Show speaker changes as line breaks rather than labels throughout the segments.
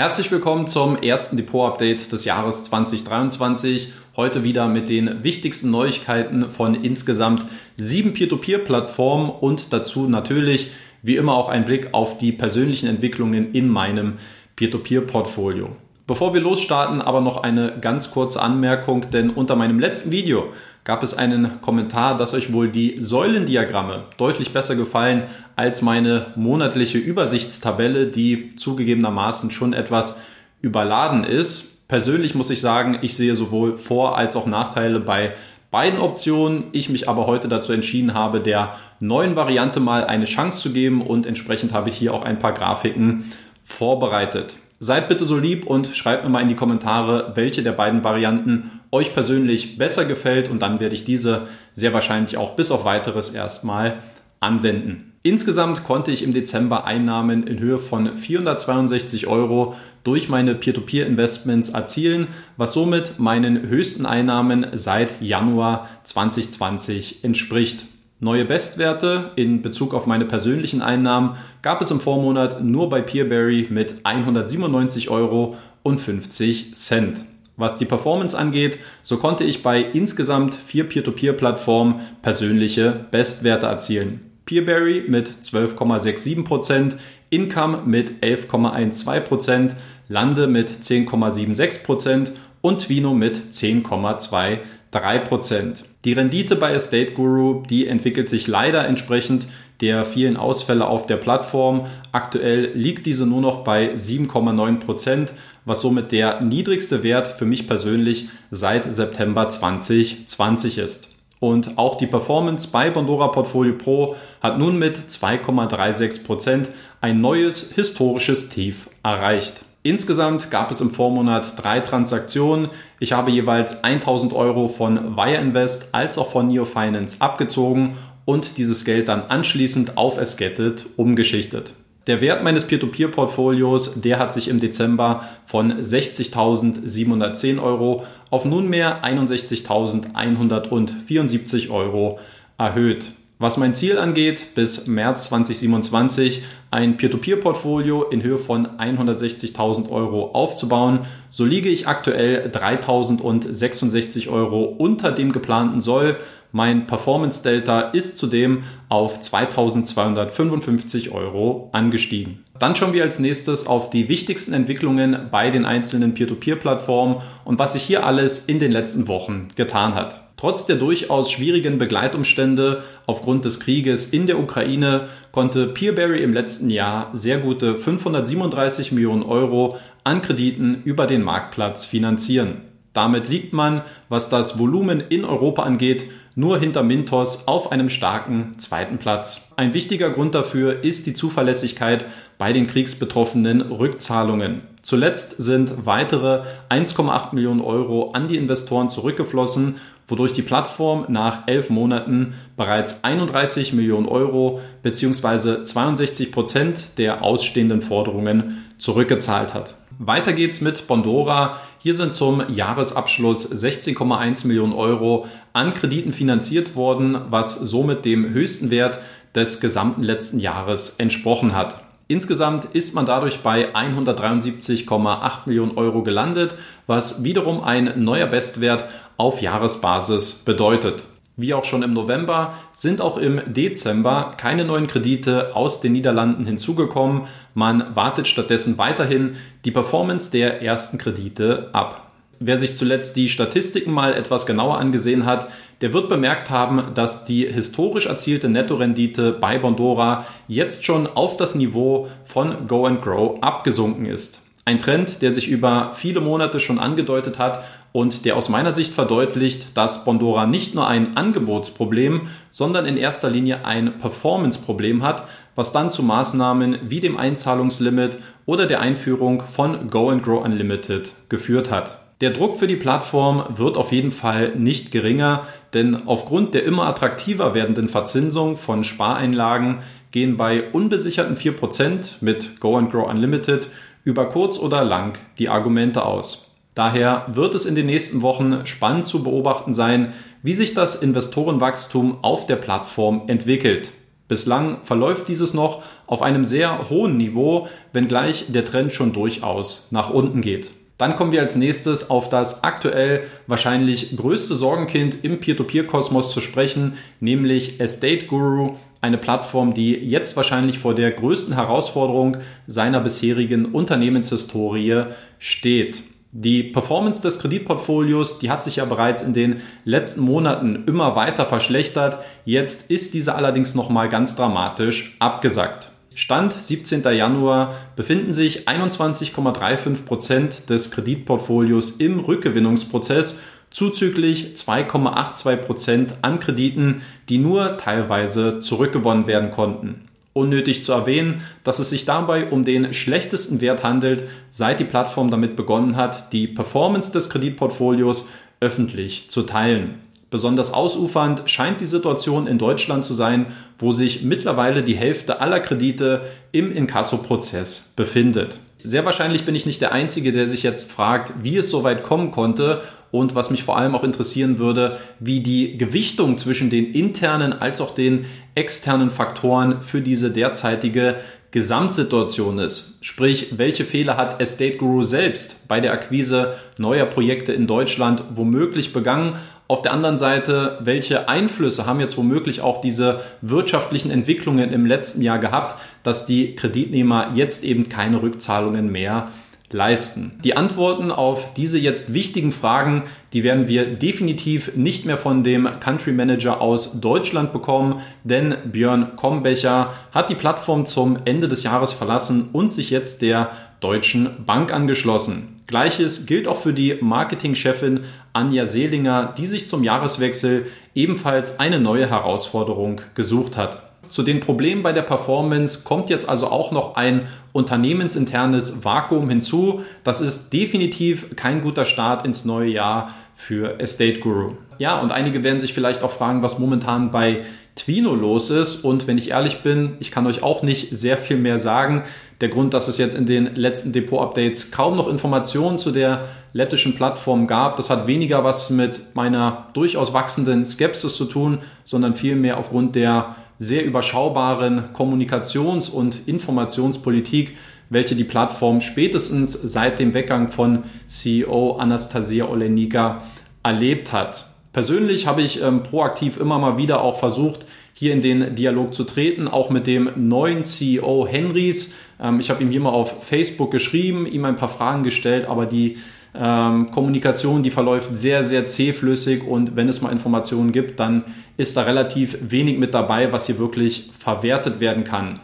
Herzlich willkommen zum ersten Depot-Update des Jahres 2023. Heute wieder mit den wichtigsten Neuigkeiten von insgesamt sieben Peer-to-Peer-Plattformen und dazu natürlich wie immer auch ein Blick auf die persönlichen Entwicklungen in meinem Peer-to-Peer-Portfolio. Bevor wir losstarten, aber noch eine ganz kurze Anmerkung, denn unter meinem letzten Video gab es einen Kommentar, dass euch wohl die Säulendiagramme deutlich besser gefallen als meine monatliche Übersichtstabelle, die zugegebenermaßen schon etwas überladen ist. Persönlich muss ich sagen, ich sehe sowohl Vor- als auch Nachteile bei beiden Optionen. Ich mich aber heute dazu entschieden habe, der neuen Variante mal eine Chance zu geben und entsprechend habe ich hier auch ein paar Grafiken vorbereitet. Seid bitte so lieb und schreibt mir mal in die Kommentare, welche der beiden Varianten euch persönlich besser gefällt und dann werde ich diese sehr wahrscheinlich auch bis auf weiteres erstmal anwenden. Insgesamt konnte ich im Dezember Einnahmen in Höhe von 462 Euro durch meine Peer-to-Peer-Investments erzielen, was somit meinen höchsten Einnahmen seit Januar 2020 entspricht. Neue Bestwerte in Bezug auf meine persönlichen Einnahmen gab es im Vormonat nur bei Peerberry mit 197 Euro und 50 Cent. Was die Performance angeht, so konnte ich bei insgesamt vier Peer-to-Peer-Plattformen persönliche Bestwerte erzielen. Peerberry mit 12,67%, Income mit 11,12%, Lande mit 10,76% und Twino mit 10,23%. 3%. Die Rendite bei Estate Guru, die entwickelt sich leider entsprechend der vielen Ausfälle auf der Plattform. Aktuell liegt diese nur noch bei 7,9%, was somit der niedrigste Wert für mich persönlich seit September 2020 ist. Und auch die Performance bei Bondora Portfolio Pro hat nun mit 2,36% ein neues historisches Tief erreicht. Insgesamt gab es im Vormonat drei Transaktionen. Ich habe jeweils 1000 Euro von Wire Invest als auch von Neo Finance abgezogen und dieses Geld dann anschließend auf Esgetted umgeschichtet. Der Wert meines Peer-to-Peer-Portfolios, der hat sich im Dezember von 60.710 Euro auf nunmehr 61.174 Euro erhöht. Was mein Ziel angeht, bis März 2027 ein Peer-to-Peer-Portfolio in Höhe von 160.000 Euro aufzubauen, so liege ich aktuell 3.066 Euro unter dem geplanten Soll. Mein Performance Delta ist zudem auf 2.255 Euro angestiegen. Dann schauen wir als nächstes auf die wichtigsten Entwicklungen bei den einzelnen Peer-to-Peer-Plattformen und was sich hier alles in den letzten Wochen getan hat. Trotz der durchaus schwierigen Begleitumstände aufgrund des Krieges in der Ukraine konnte Peerberry im letzten Jahr sehr gute 537 Millionen Euro an Krediten über den Marktplatz finanzieren. Damit liegt man, was das Volumen in Europa angeht, nur hinter Mintos auf einem starken zweiten Platz. Ein wichtiger Grund dafür ist die Zuverlässigkeit bei den kriegsbetroffenen Rückzahlungen. Zuletzt sind weitere 1,8 Millionen Euro an die Investoren zurückgeflossen wodurch die Plattform nach elf Monaten bereits 31 Millionen Euro bzw. 62 Prozent der ausstehenden Forderungen zurückgezahlt hat. Weiter geht's mit Bondora. Hier sind zum Jahresabschluss 16,1 Millionen Euro an Krediten finanziert worden, was somit dem höchsten Wert des gesamten letzten Jahres entsprochen hat. Insgesamt ist man dadurch bei 173,8 Millionen Euro gelandet, was wiederum ein neuer Bestwert auf Jahresbasis bedeutet. Wie auch schon im November sind auch im Dezember keine neuen Kredite aus den Niederlanden hinzugekommen. Man wartet stattdessen weiterhin die Performance der ersten Kredite ab. Wer sich zuletzt die Statistiken mal etwas genauer angesehen hat, der wird bemerkt haben, dass die historisch erzielte Nettorendite bei Bondora jetzt schon auf das Niveau von Go and Grow abgesunken ist. Ein Trend, der sich über viele Monate schon angedeutet hat und der aus meiner Sicht verdeutlicht, dass Bondora nicht nur ein Angebotsproblem, sondern in erster Linie ein Performance-Problem hat, was dann zu Maßnahmen wie dem Einzahlungslimit oder der Einführung von Go and Grow Unlimited geführt hat. Der Druck für die Plattform wird auf jeden Fall nicht geringer, denn aufgrund der immer attraktiver werdenden Verzinsung von Spareinlagen gehen bei unbesicherten 4% mit Go and Grow Unlimited über kurz oder lang die Argumente aus. Daher wird es in den nächsten Wochen spannend zu beobachten sein, wie sich das Investorenwachstum auf der Plattform entwickelt. Bislang verläuft dieses noch auf einem sehr hohen Niveau, wenngleich der Trend schon durchaus nach unten geht. Dann kommen wir als nächstes auf das aktuell wahrscheinlich größte Sorgenkind im Peer-to-Peer-Kosmos zu sprechen, nämlich Estate Guru, eine Plattform, die jetzt wahrscheinlich vor der größten Herausforderung seiner bisherigen Unternehmenshistorie steht. Die Performance des Kreditportfolios, die hat sich ja bereits in den letzten Monaten immer weiter verschlechtert. Jetzt ist diese allerdings nochmal ganz dramatisch abgesackt. Stand 17. Januar befinden sich 21,35 Prozent des Kreditportfolios im Rückgewinnungsprozess zuzüglich 2,82 Prozent an Krediten, die nur teilweise zurückgewonnen werden konnten. Unnötig zu erwähnen, dass es sich dabei um den schlechtesten Wert handelt, seit die Plattform damit begonnen hat, die Performance des Kreditportfolios öffentlich zu teilen. Besonders ausufernd scheint die Situation in Deutschland zu sein, wo sich mittlerweile die Hälfte aller Kredite im Inkasso-Prozess befindet. Sehr wahrscheinlich bin ich nicht der Einzige, der sich jetzt fragt, wie es so weit kommen konnte und was mich vor allem auch interessieren würde, wie die Gewichtung zwischen den internen als auch den externen Faktoren für diese derzeitige Gesamtsituation ist. Sprich, welche Fehler hat Estate Guru selbst bei der Akquise neuer Projekte in Deutschland womöglich begangen auf der anderen Seite, welche Einflüsse haben jetzt womöglich auch diese wirtschaftlichen Entwicklungen im letzten Jahr gehabt, dass die Kreditnehmer jetzt eben keine Rückzahlungen mehr leisten? Die Antworten auf diese jetzt wichtigen Fragen, die werden wir definitiv nicht mehr von dem Country Manager aus Deutschland bekommen, denn Björn Kombecher hat die Plattform zum Ende des Jahres verlassen und sich jetzt der Deutschen Bank angeschlossen. Gleiches gilt auch für die Marketingchefin Anja Seelinger, die sich zum Jahreswechsel ebenfalls eine neue Herausforderung gesucht hat. Zu den Problemen bei der Performance kommt jetzt also auch noch ein unternehmensinternes Vakuum hinzu. Das ist definitiv kein guter Start ins neue Jahr für Estate Guru. Ja, und einige werden sich vielleicht auch fragen, was momentan bei Twino los ist. Und wenn ich ehrlich bin, ich kann euch auch nicht sehr viel mehr sagen. Der Grund, dass es jetzt in den letzten Depot-Updates kaum noch Informationen zu der lettischen Plattform gab, das hat weniger was mit meiner durchaus wachsenden Skepsis zu tun, sondern vielmehr aufgrund der sehr überschaubaren Kommunikations- und Informationspolitik, welche die Plattform spätestens seit dem Weggang von CEO Anastasia Olenika erlebt hat. Persönlich habe ich ähm, proaktiv immer mal wieder auch versucht, hier in den Dialog zu treten, auch mit dem neuen CEO Henrys. Ähm, ich habe ihm hier mal auf Facebook geschrieben, ihm ein paar Fragen gestellt, aber die ähm, Kommunikation, die verläuft sehr, sehr zähflüssig und wenn es mal Informationen gibt, dann ist da relativ wenig mit dabei, was hier wirklich verwertet werden kann.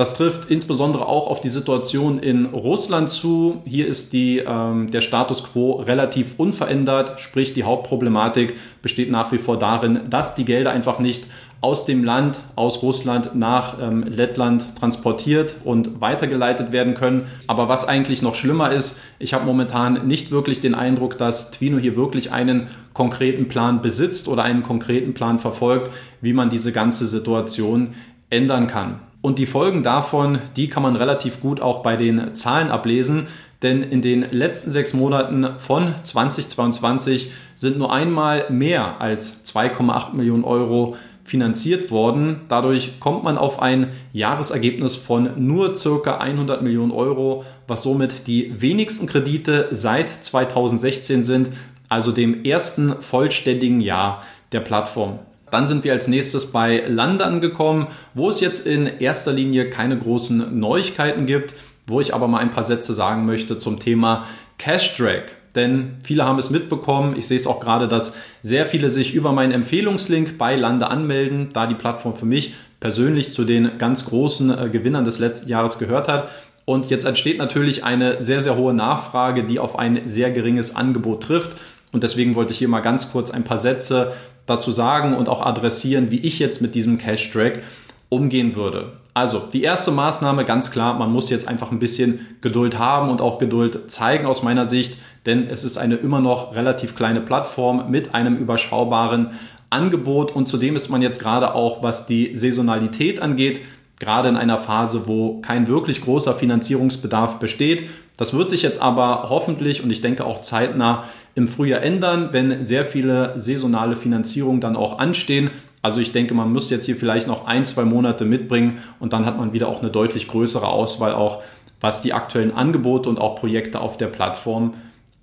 Das trifft insbesondere auch auf die Situation in Russland zu. Hier ist die, ähm, der Status quo relativ unverändert, sprich die Hauptproblematik besteht nach wie vor darin, dass die Gelder einfach nicht aus dem Land, aus Russland nach ähm, Lettland transportiert und weitergeleitet werden können. Aber was eigentlich noch schlimmer ist, ich habe momentan nicht wirklich den Eindruck, dass Twino hier wirklich einen konkreten Plan besitzt oder einen konkreten Plan verfolgt, wie man diese ganze Situation ändern kann. Und die Folgen davon, die kann man relativ gut auch bei den Zahlen ablesen. Denn in den letzten sechs Monaten von 2022 sind nur einmal mehr als 2,8 Millionen Euro finanziert worden. Dadurch kommt man auf ein Jahresergebnis von nur circa 100 Millionen Euro, was somit die wenigsten Kredite seit 2016 sind, also dem ersten vollständigen Jahr der Plattform. Dann sind wir als nächstes bei Lande angekommen, wo es jetzt in erster Linie keine großen Neuigkeiten gibt, wo ich aber mal ein paar Sätze sagen möchte zum Thema Cash Drag. Denn viele haben es mitbekommen. Ich sehe es auch gerade, dass sehr viele sich über meinen Empfehlungslink bei Lande anmelden, da die Plattform für mich persönlich zu den ganz großen äh, Gewinnern des letzten Jahres gehört hat. Und jetzt entsteht natürlich eine sehr, sehr hohe Nachfrage, die auf ein sehr geringes Angebot trifft. Und deswegen wollte ich hier mal ganz kurz ein paar Sätze dazu sagen und auch adressieren, wie ich jetzt mit diesem Cash Track umgehen würde. Also die erste Maßnahme ganz klar, man muss jetzt einfach ein bisschen Geduld haben und auch Geduld zeigen aus meiner Sicht, denn es ist eine immer noch relativ kleine Plattform mit einem überschaubaren Angebot und zudem ist man jetzt gerade auch, was die Saisonalität angeht, gerade in einer Phase, wo kein wirklich großer Finanzierungsbedarf besteht. Das wird sich jetzt aber hoffentlich und ich denke auch zeitnah im Frühjahr ändern, wenn sehr viele saisonale Finanzierungen dann auch anstehen. Also ich denke, man muss jetzt hier vielleicht noch ein, zwei Monate mitbringen und dann hat man wieder auch eine deutlich größere Auswahl, auch was die aktuellen Angebote und auch Projekte auf der Plattform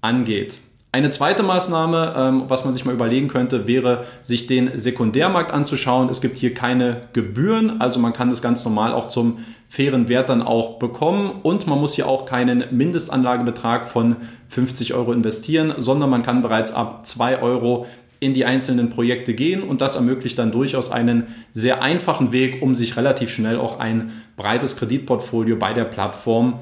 angeht. Eine zweite Maßnahme, ähm, was man sich mal überlegen könnte, wäre, sich den Sekundärmarkt anzuschauen. Es gibt hier keine Gebühren, also man kann das ganz normal auch zum fairen Wert dann auch bekommen und man muss hier auch keinen Mindestanlagebetrag von 50 Euro investieren, sondern man kann bereits ab 2 Euro in die einzelnen Projekte gehen und das ermöglicht dann durchaus einen sehr einfachen Weg, um sich relativ schnell auch ein breites Kreditportfolio bei der Plattform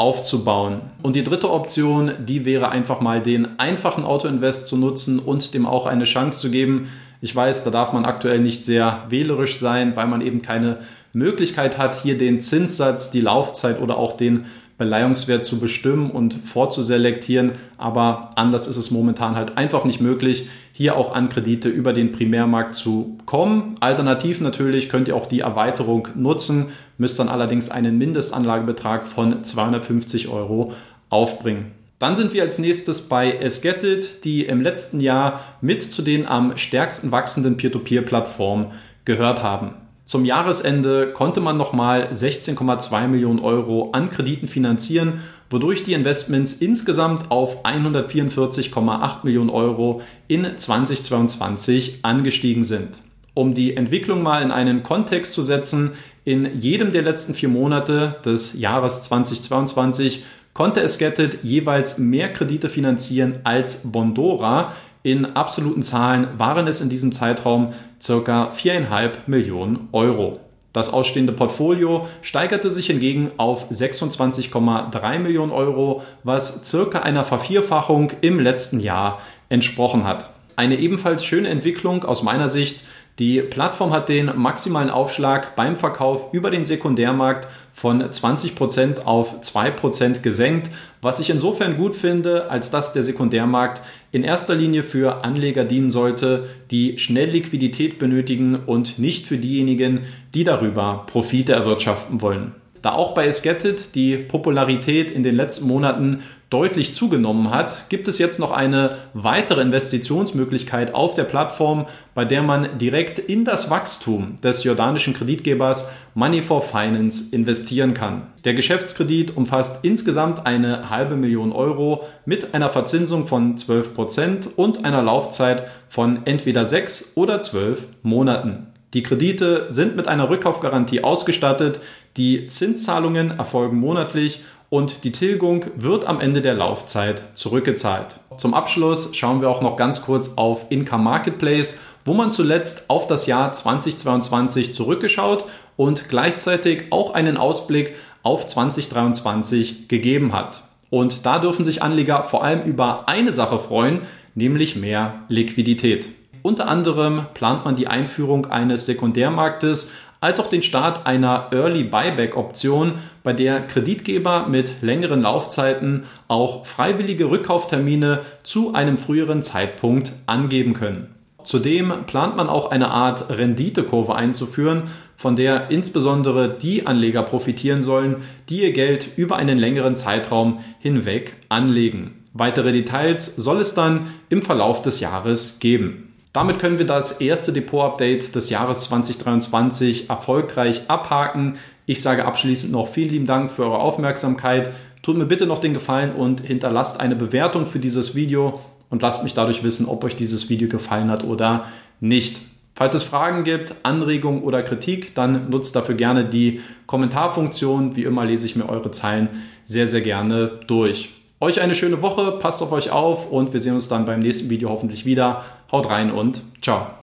aufzubauen. Und die dritte Option, die wäre einfach mal den einfachen Autoinvest zu nutzen und dem auch eine Chance zu geben. Ich weiß, da darf man aktuell nicht sehr wählerisch sein, weil man eben keine Möglichkeit hat, hier den Zinssatz, die Laufzeit oder auch den Beleihungswert zu bestimmen und vorzuselektieren. Aber anders ist es momentan halt einfach nicht möglich, hier auch an Kredite über den Primärmarkt zu kommen. Alternativ natürlich könnt ihr auch die Erweiterung nutzen, müsst dann allerdings einen Mindestanlagebetrag von 250 Euro aufbringen. Dann sind wir als nächstes bei Esgetit, die im letzten Jahr mit zu den am stärksten wachsenden Peer-to-Peer-Plattformen gehört haben. Zum Jahresende konnte man nochmal 16,2 Millionen Euro an Krediten finanzieren, wodurch die Investments insgesamt auf 144,8 Millionen Euro in 2022 angestiegen sind. Um die Entwicklung mal in einen Kontext zu setzen, in jedem der letzten vier Monate des Jahres 2022 konnte es Getted jeweils mehr Kredite finanzieren als Bondora, in absoluten Zahlen waren es in diesem Zeitraum ca. 4,5 Millionen Euro. Das ausstehende Portfolio steigerte sich hingegen auf 26,3 Millionen Euro, was circa einer Vervierfachung im letzten Jahr entsprochen hat. Eine ebenfalls schöne Entwicklung aus meiner Sicht die Plattform hat den maximalen Aufschlag beim Verkauf über den Sekundärmarkt von 20% auf 2% gesenkt, was ich insofern gut finde, als dass der Sekundärmarkt in erster Linie für Anleger dienen sollte, die schnell Liquidität benötigen und nicht für diejenigen, die darüber Profite erwirtschaften wollen. Da auch bei Esgetit die Popularität in den letzten Monaten deutlich zugenommen hat, gibt es jetzt noch eine weitere Investitionsmöglichkeit auf der Plattform, bei der man direkt in das Wachstum des jordanischen Kreditgebers Money for Finance investieren kann. Der Geschäftskredit umfasst insgesamt eine halbe Million Euro mit einer Verzinsung von 12 Prozent und einer Laufzeit von entweder sechs oder zwölf Monaten. Die Kredite sind mit einer Rückkaufgarantie ausgestattet, die Zinszahlungen erfolgen monatlich und die Tilgung wird am Ende der Laufzeit zurückgezahlt. Zum Abschluss schauen wir auch noch ganz kurz auf Income Marketplace, wo man zuletzt auf das Jahr 2022 zurückgeschaut und gleichzeitig auch einen Ausblick auf 2023 gegeben hat. Und da dürfen sich Anleger vor allem über eine Sache freuen, nämlich mehr Liquidität. Unter anderem plant man die Einführung eines Sekundärmarktes als auch den Start einer Early Buyback Option, bei der Kreditgeber mit längeren Laufzeiten auch freiwillige Rückkauftermine zu einem früheren Zeitpunkt angeben können. Zudem plant man auch eine Art Renditekurve einzuführen, von der insbesondere die Anleger profitieren sollen, die ihr Geld über einen längeren Zeitraum hinweg anlegen. Weitere Details soll es dann im Verlauf des Jahres geben. Damit können wir das erste Depot-Update des Jahres 2023 erfolgreich abhaken. Ich sage abschließend noch vielen lieben Dank für eure Aufmerksamkeit. Tut mir bitte noch den Gefallen und hinterlasst eine Bewertung für dieses Video und lasst mich dadurch wissen, ob euch dieses Video gefallen hat oder nicht. Falls es Fragen gibt, Anregungen oder Kritik, dann nutzt dafür gerne die Kommentarfunktion. Wie immer lese ich mir eure Zeilen sehr, sehr gerne durch. Euch eine schöne Woche, passt auf euch auf und wir sehen uns dann beim nächsten Video hoffentlich wieder. Haut rein und ciao.